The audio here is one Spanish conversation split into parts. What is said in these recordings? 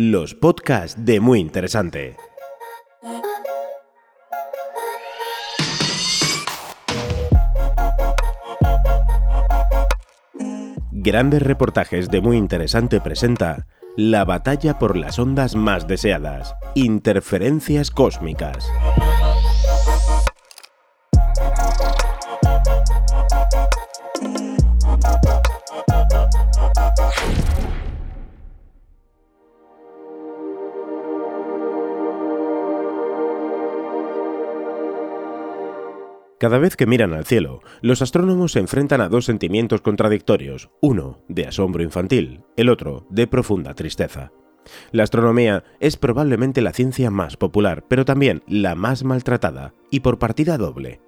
Los podcasts de Muy Interesante. Grandes reportajes de Muy Interesante presenta La batalla por las ondas más deseadas, interferencias cósmicas. Cada vez que miran al cielo, los astrónomos se enfrentan a dos sentimientos contradictorios, uno de asombro infantil, el otro de profunda tristeza. La astronomía es probablemente la ciencia más popular, pero también la más maltratada, y por partida doble.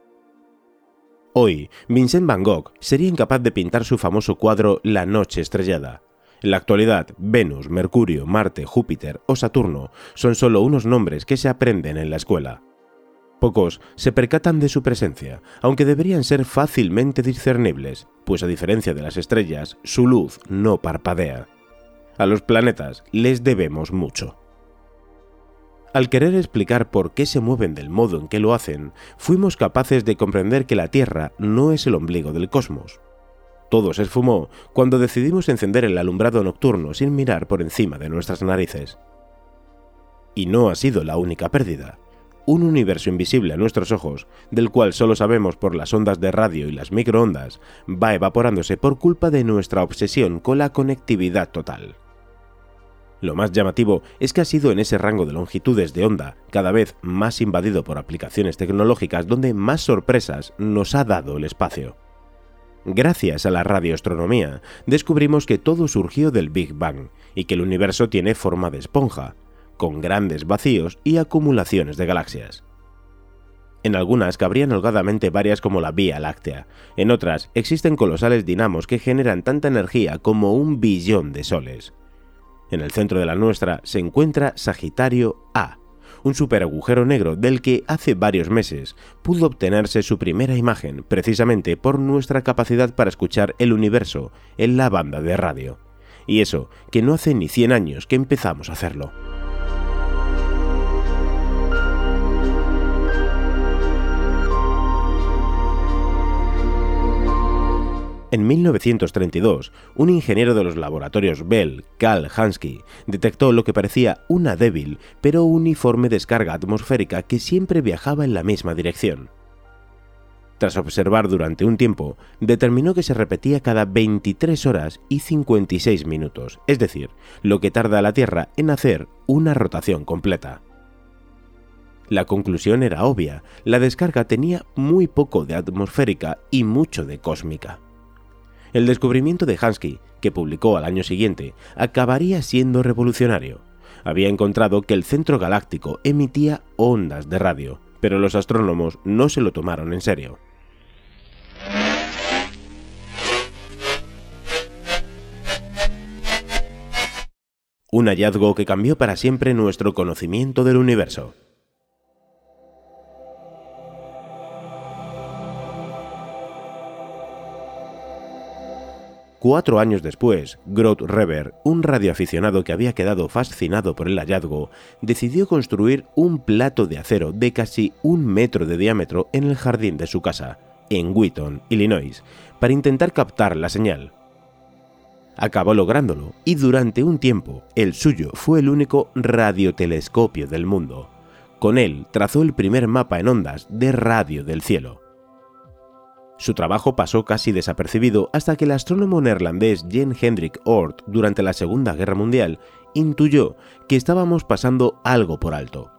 Hoy, Vincent Van Gogh sería incapaz de pintar su famoso cuadro La Noche Estrellada. En la actualidad, Venus, Mercurio, Marte, Júpiter o Saturno son solo unos nombres que se aprenden en la escuela. Pocos se percatan de su presencia, aunque deberían ser fácilmente discernibles, pues a diferencia de las estrellas, su luz no parpadea. A los planetas les debemos mucho. Al querer explicar por qué se mueven del modo en que lo hacen, fuimos capaces de comprender que la Tierra no es el ombligo del cosmos. Todo se esfumó cuando decidimos encender el alumbrado nocturno sin mirar por encima de nuestras narices. Y no ha sido la única pérdida un universo invisible a nuestros ojos, del cual solo sabemos por las ondas de radio y las microondas, va evaporándose por culpa de nuestra obsesión con la conectividad total. Lo más llamativo es que ha sido en ese rango de longitudes de onda, cada vez más invadido por aplicaciones tecnológicas, donde más sorpresas nos ha dado el espacio. Gracias a la radioastronomía, descubrimos que todo surgió del Big Bang y que el universo tiene forma de esponja, con grandes vacíos y acumulaciones de galaxias. En algunas cabrían holgadamente varias como la Vía Láctea, en otras existen colosales dinamos que generan tanta energía como un billón de soles. En el centro de la nuestra se encuentra Sagitario A, un superagujero negro del que hace varios meses pudo obtenerse su primera imagen precisamente por nuestra capacidad para escuchar el universo en la banda de radio. Y eso, que no hace ni 100 años que empezamos a hacerlo. En 1932, un ingeniero de los laboratorios Bell, Karl Hansky, detectó lo que parecía una débil pero uniforme descarga atmosférica que siempre viajaba en la misma dirección. Tras observar durante un tiempo, determinó que se repetía cada 23 horas y 56 minutos, es decir, lo que tarda la Tierra en hacer una rotación completa. La conclusión era obvia, la descarga tenía muy poco de atmosférica y mucho de cósmica. El descubrimiento de Hansky, que publicó al año siguiente, acabaría siendo revolucionario. Había encontrado que el centro galáctico emitía ondas de radio, pero los astrónomos no se lo tomaron en serio. Un hallazgo que cambió para siempre nuestro conocimiento del universo. Cuatro años después, Groth Reber, un radioaficionado que había quedado fascinado por el hallazgo, decidió construir un plato de acero de casi un metro de diámetro en el jardín de su casa, en Wheaton, Illinois, para intentar captar la señal. Acabó lográndolo, y durante un tiempo el suyo fue el único radiotelescopio del mundo. Con él trazó el primer mapa en ondas de radio del cielo. Su trabajo pasó casi desapercibido hasta que el astrónomo neerlandés Jan Hendrik Oort, durante la Segunda Guerra Mundial, intuyó que estábamos pasando algo por alto.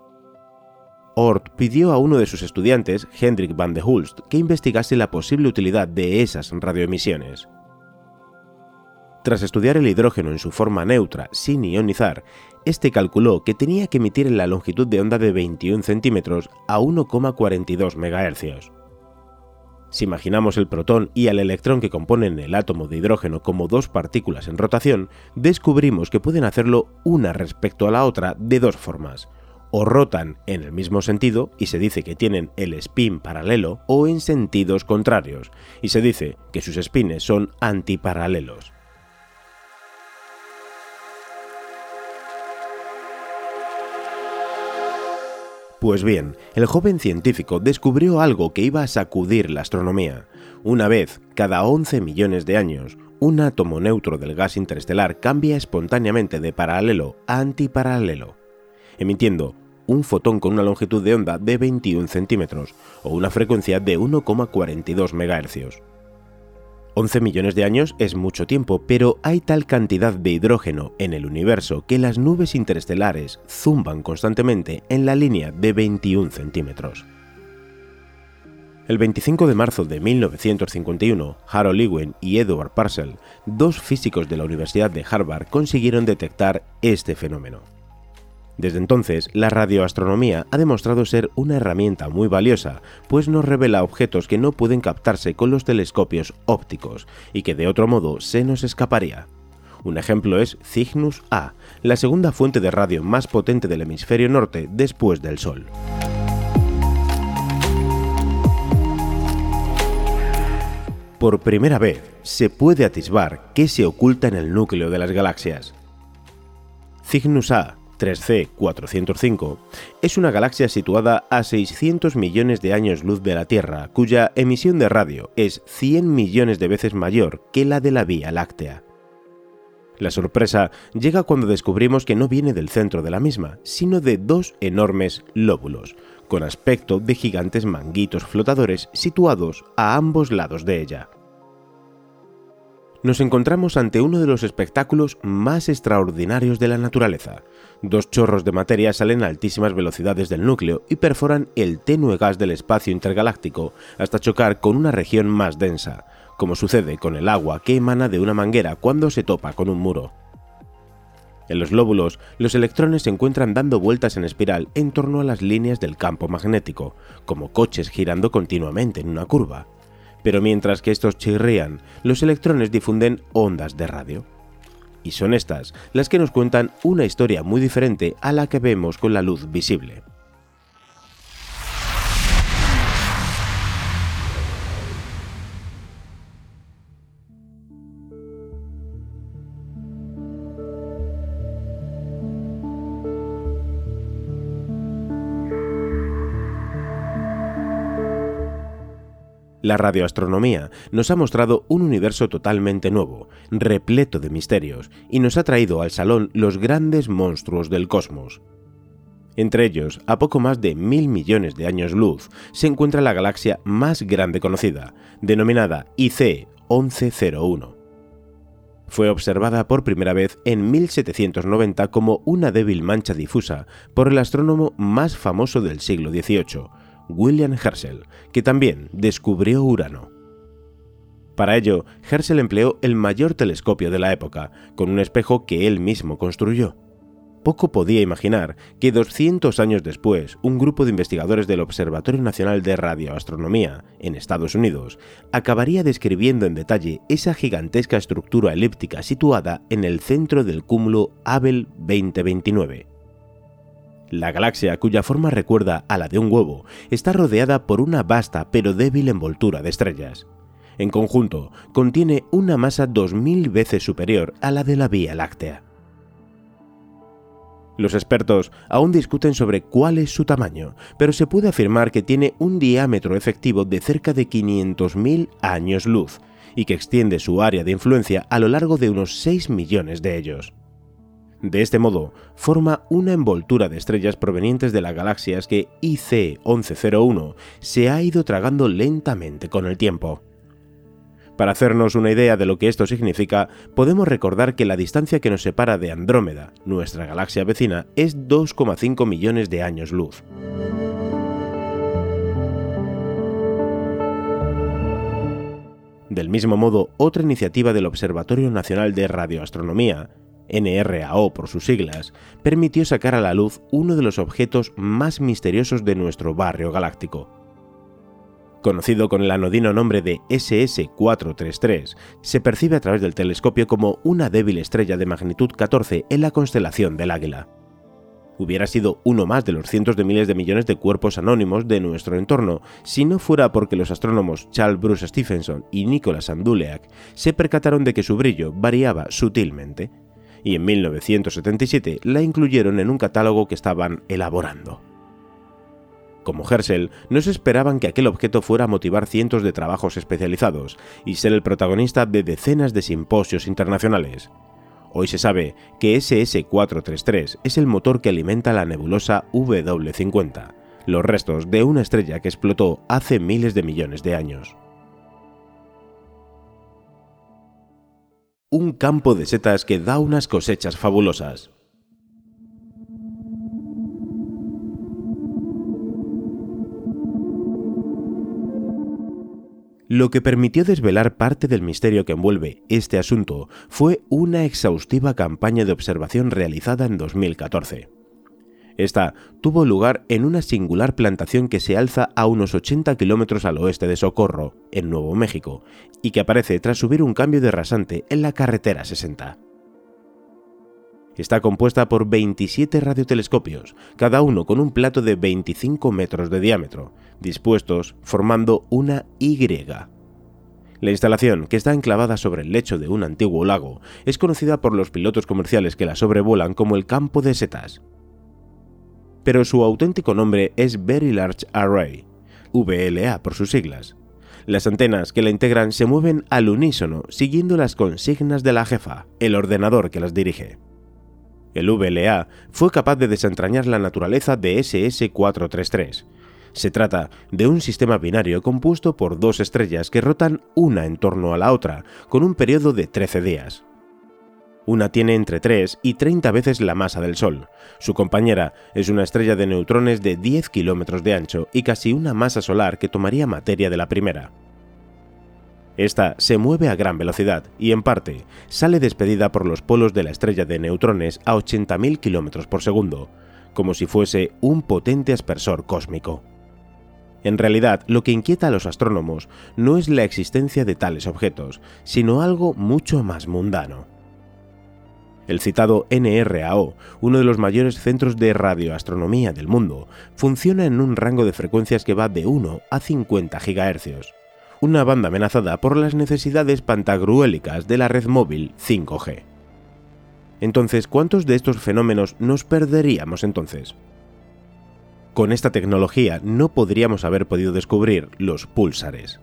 Oort pidió a uno de sus estudiantes, Hendrik van de Hulst, que investigase la posible utilidad de esas radioemisiones. Tras estudiar el hidrógeno en su forma neutra, sin ionizar, este calculó que tenía que emitir en la longitud de onda de 21 centímetros a 1,42 MHz. Si imaginamos el protón y al electrón que componen el átomo de hidrógeno como dos partículas en rotación, descubrimos que pueden hacerlo una respecto a la otra de dos formas. O rotan en el mismo sentido y se dice que tienen el spin paralelo o en sentidos contrarios y se dice que sus spines son antiparalelos. Pues bien, el joven científico descubrió algo que iba a sacudir la astronomía. Una vez cada 11 millones de años, un átomo neutro del gas interestelar cambia espontáneamente de paralelo a antiparalelo, emitiendo un fotón con una longitud de onda de 21 centímetros o una frecuencia de 1,42 MHz. 11 millones de años es mucho tiempo, pero hay tal cantidad de hidrógeno en el universo que las nubes interestelares zumban constantemente en la línea de 21 centímetros. El 25 de marzo de 1951, Harold Lewin y Edward Purcell, dos físicos de la Universidad de Harvard, consiguieron detectar este fenómeno. Desde entonces, la radioastronomía ha demostrado ser una herramienta muy valiosa, pues nos revela objetos que no pueden captarse con los telescopios ópticos y que de otro modo se nos escaparía. Un ejemplo es Cygnus A, la segunda fuente de radio más potente del hemisferio norte después del Sol. Por primera vez, se puede atisbar qué se oculta en el núcleo de las galaxias. Cygnus A 3C405 es una galaxia situada a 600 millones de años luz de la Tierra, cuya emisión de radio es 100 millones de veces mayor que la de la Vía Láctea. La sorpresa llega cuando descubrimos que no viene del centro de la misma, sino de dos enormes lóbulos, con aspecto de gigantes manguitos flotadores situados a ambos lados de ella nos encontramos ante uno de los espectáculos más extraordinarios de la naturaleza. Dos chorros de materia salen a altísimas velocidades del núcleo y perforan el tenue gas del espacio intergaláctico hasta chocar con una región más densa, como sucede con el agua que emana de una manguera cuando se topa con un muro. En los lóbulos, los electrones se encuentran dando vueltas en espiral en torno a las líneas del campo magnético, como coches girando continuamente en una curva pero mientras que estos chirrían, los electrones difunden ondas de radio. Y son estas las que nos cuentan una historia muy diferente a la que vemos con la luz visible. La radioastronomía nos ha mostrado un universo totalmente nuevo, repleto de misterios, y nos ha traído al salón los grandes monstruos del cosmos. Entre ellos, a poco más de mil millones de años luz, se encuentra la galaxia más grande conocida, denominada IC 1101. Fue observada por primera vez en 1790 como una débil mancha difusa por el astrónomo más famoso del siglo XVIII, William Herschel, que también descubrió Urano. Para ello, Herschel empleó el mayor telescopio de la época, con un espejo que él mismo construyó. Poco podía imaginar que 200 años después, un grupo de investigadores del Observatorio Nacional de Radioastronomía, en Estados Unidos, acabaría describiendo en detalle esa gigantesca estructura elíptica situada en el centro del cúmulo Abel 2029, la galaxia, cuya forma recuerda a la de un huevo, está rodeada por una vasta pero débil envoltura de estrellas. En conjunto, contiene una masa 2.000 veces superior a la de la Vía Láctea. Los expertos aún discuten sobre cuál es su tamaño, pero se puede afirmar que tiene un diámetro efectivo de cerca de 500.000 años luz y que extiende su área de influencia a lo largo de unos 6 millones de ellos. De este modo, forma una envoltura de estrellas provenientes de las galaxias que IC 1101 se ha ido tragando lentamente con el tiempo. Para hacernos una idea de lo que esto significa, podemos recordar que la distancia que nos separa de Andrómeda, nuestra galaxia vecina, es 2,5 millones de años luz. Del mismo modo, otra iniciativa del Observatorio Nacional de Radioastronomía, NRAO por sus siglas, permitió sacar a la luz uno de los objetos más misteriosos de nuestro barrio galáctico. Conocido con el anodino nombre de SS433, se percibe a través del telescopio como una débil estrella de magnitud 14 en la constelación del Águila hubiera sido uno más de los cientos de miles de millones de cuerpos anónimos de nuestro entorno, si no fuera porque los astrónomos Charles Bruce Stephenson y Nicholas Anduleak se percataron de que su brillo variaba sutilmente, y en 1977 la incluyeron en un catálogo que estaban elaborando. Como Herschel, no se esperaban que aquel objeto fuera a motivar cientos de trabajos especializados y ser el protagonista de decenas de simposios internacionales. Hoy se sabe que SS433 es el motor que alimenta la nebulosa W50, los restos de una estrella que explotó hace miles de millones de años. Un campo de setas que da unas cosechas fabulosas. Lo que permitió desvelar parte del misterio que envuelve este asunto fue una exhaustiva campaña de observación realizada en 2014. Esta tuvo lugar en una singular plantación que se alza a unos 80 kilómetros al oeste de Socorro, en Nuevo México, y que aparece tras subir un cambio de rasante en la carretera 60. Está compuesta por 27 radiotelescopios, cada uno con un plato de 25 metros de diámetro, dispuestos formando una Y. La instalación, que está enclavada sobre el lecho de un antiguo lago, es conocida por los pilotos comerciales que la sobrevuelan como el campo de setas. Pero su auténtico nombre es Very Large Array, VLA por sus siglas. Las antenas que la integran se mueven al unísono siguiendo las consignas de la jefa, el ordenador que las dirige. El VLA fue capaz de desentrañar la naturaleza de SS433. Se trata de un sistema binario compuesto por dos estrellas que rotan una en torno a la otra, con un periodo de 13 días. Una tiene entre 3 y 30 veces la masa del Sol. Su compañera es una estrella de neutrones de 10 kilómetros de ancho y casi una masa solar que tomaría materia de la primera. Esta se mueve a gran velocidad y, en parte, sale despedida por los polos de la estrella de neutrones a 80.000 km por segundo, como si fuese un potente aspersor cósmico. En realidad, lo que inquieta a los astrónomos no es la existencia de tales objetos, sino algo mucho más mundano. El citado NRAO, uno de los mayores centros de radioastronomía del mundo, funciona en un rango de frecuencias que va de 1 a 50 GHz una banda amenazada por las necesidades pantagruélicas de la red móvil 5G. Entonces, ¿cuántos de estos fenómenos nos perderíamos entonces? Con esta tecnología no podríamos haber podido descubrir los púlsares.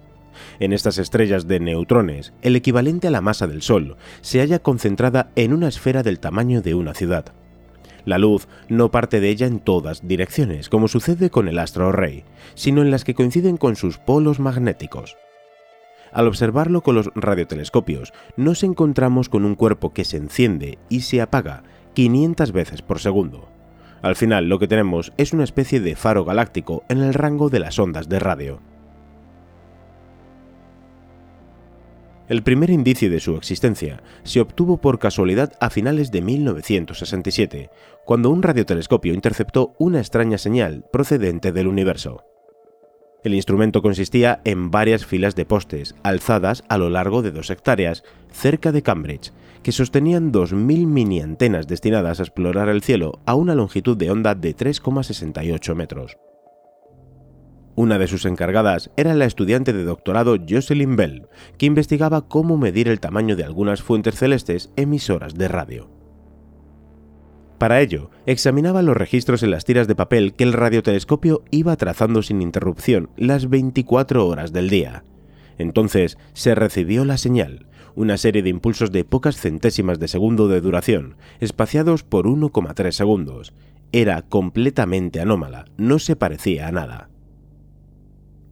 En estas estrellas de neutrones, el equivalente a la masa del Sol se halla concentrada en una esfera del tamaño de una ciudad. La luz no parte de ella en todas direcciones, como sucede con el astro rey, sino en las que coinciden con sus polos magnéticos. Al observarlo con los radiotelescopios, nos encontramos con un cuerpo que se enciende y se apaga 500 veces por segundo. Al final lo que tenemos es una especie de faro galáctico en el rango de las ondas de radio. El primer indicio de su existencia se obtuvo por casualidad a finales de 1967, cuando un radiotelescopio interceptó una extraña señal procedente del universo. El instrumento consistía en varias filas de postes, alzadas a lo largo de dos hectáreas, cerca de Cambridge, que sostenían 2.000 mini antenas destinadas a explorar el cielo a una longitud de onda de 3,68 metros. Una de sus encargadas era la estudiante de doctorado Jocelyn Bell, que investigaba cómo medir el tamaño de algunas fuentes celestes emisoras de radio. Para ello, examinaba los registros en las tiras de papel que el radiotelescopio iba trazando sin interrupción las 24 horas del día. Entonces se recibió la señal, una serie de impulsos de pocas centésimas de segundo de duración, espaciados por 1,3 segundos. Era completamente anómala, no se parecía a nada.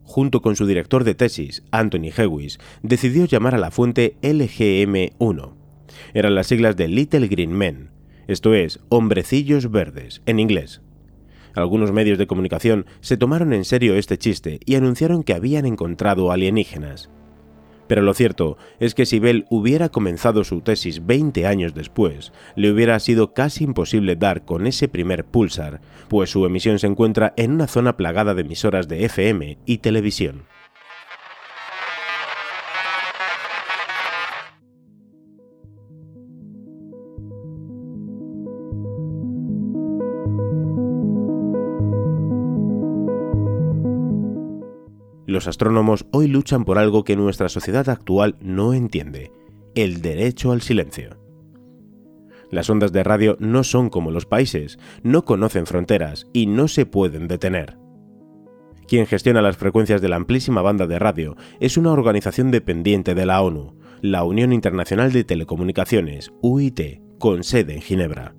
Junto con su director de tesis, Anthony Hewis, decidió llamar a la fuente LGM-1. Eran las siglas de Little Green Men, esto es, hombrecillos verdes, en inglés. Algunos medios de comunicación se tomaron en serio este chiste y anunciaron que habían encontrado alienígenas. Pero lo cierto es que si Bell hubiera comenzado su tesis 20 años después, le hubiera sido casi imposible dar con ese primer pulsar, pues su emisión se encuentra en una zona plagada de emisoras de FM y televisión. Los astrónomos hoy luchan por algo que nuestra sociedad actual no entiende, el derecho al silencio. Las ondas de radio no son como los países, no conocen fronteras y no se pueden detener. Quien gestiona las frecuencias de la amplísima banda de radio es una organización dependiente de la ONU, la Unión Internacional de Telecomunicaciones, UIT, con sede en Ginebra.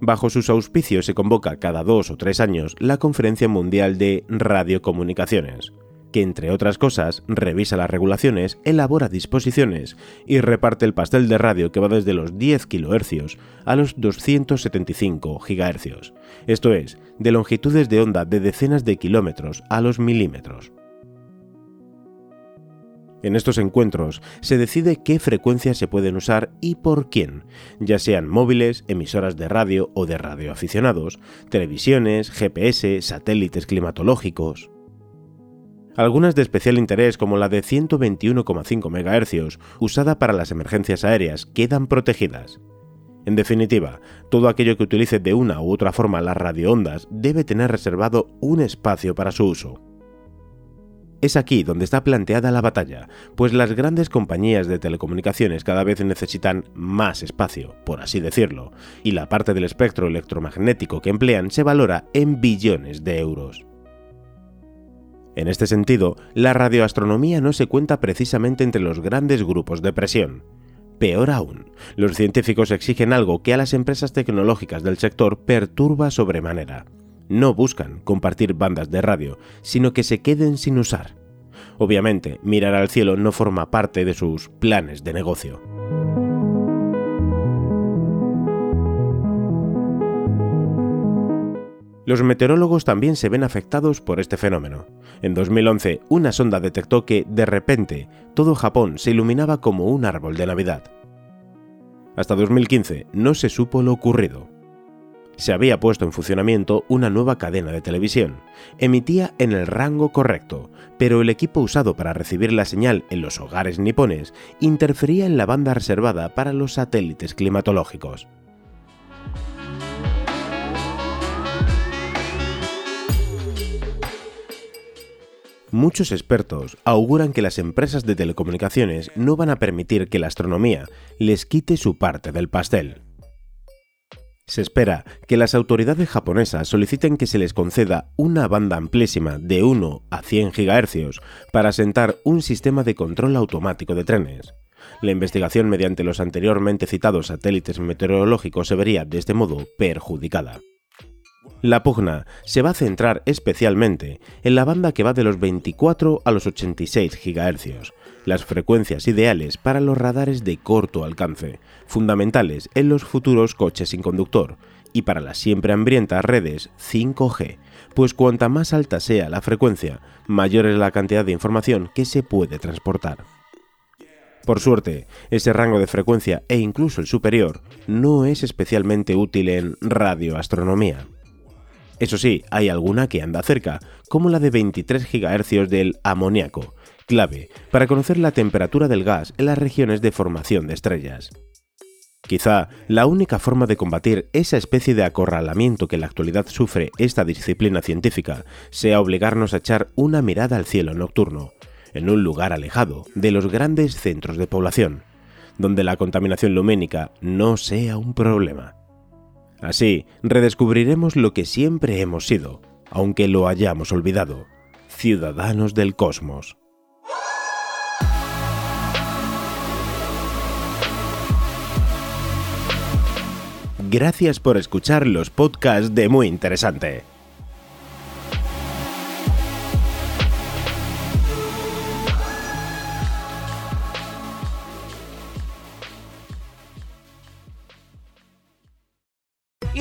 Bajo sus auspicios se convoca cada dos o tres años la Conferencia Mundial de Radiocomunicaciones, que entre otras cosas revisa las regulaciones, elabora disposiciones y reparte el pastel de radio que va desde los 10 kHz a los 275 GHz, esto es, de longitudes de onda de decenas de kilómetros a los milímetros. En estos encuentros se decide qué frecuencias se pueden usar y por quién, ya sean móviles, emisoras de radio o de radioaficionados, televisiones, GPS, satélites climatológicos. Algunas de especial interés como la de 121,5 MHz, usada para las emergencias aéreas, quedan protegidas. En definitiva, todo aquello que utilice de una u otra forma las radioondas debe tener reservado un espacio para su uso. Es aquí donde está planteada la batalla, pues las grandes compañías de telecomunicaciones cada vez necesitan más espacio, por así decirlo, y la parte del espectro electromagnético que emplean se valora en billones de euros. En este sentido, la radioastronomía no se cuenta precisamente entre los grandes grupos de presión. Peor aún, los científicos exigen algo que a las empresas tecnológicas del sector perturba sobremanera, no buscan compartir bandas de radio, sino que se queden sin usar. Obviamente, mirar al cielo no forma parte de sus planes de negocio. Los meteorólogos también se ven afectados por este fenómeno. En 2011, una sonda detectó que, de repente, todo Japón se iluminaba como un árbol de Navidad. Hasta 2015 no se supo lo ocurrido se había puesto en funcionamiento una nueva cadena de televisión. Emitía en el rango correcto, pero el equipo usado para recibir la señal en los hogares nipones interfería en la banda reservada para los satélites climatológicos. Muchos expertos auguran que las empresas de telecomunicaciones no van a permitir que la astronomía les quite su parte del pastel. Se espera que las autoridades japonesas soliciten que se les conceda una banda amplísima de 1 a 100 GHz para asentar un sistema de control automático de trenes. La investigación mediante los anteriormente citados satélites meteorológicos se vería de este modo perjudicada. La pugna se va a centrar especialmente en la banda que va de los 24 a los 86 GHz, las frecuencias ideales para los radares de corto alcance, fundamentales en los futuros coches sin conductor, y para las siempre hambrientas redes 5G, pues cuanta más alta sea la frecuencia, mayor es la cantidad de información que se puede transportar. Por suerte, ese rango de frecuencia e incluso el superior no es especialmente útil en radioastronomía. Eso sí, hay alguna que anda cerca, como la de 23 GHz del amoníaco, clave para conocer la temperatura del gas en las regiones de formación de estrellas. Quizá la única forma de combatir esa especie de acorralamiento que en la actualidad sufre esta disciplina científica sea obligarnos a echar una mirada al cielo nocturno, en un lugar alejado de los grandes centros de población, donde la contaminación lumínica no sea un problema. Así, redescubriremos lo que siempre hemos sido, aunque lo hayamos olvidado, ciudadanos del cosmos. Gracias por escuchar los podcasts de Muy Interesante.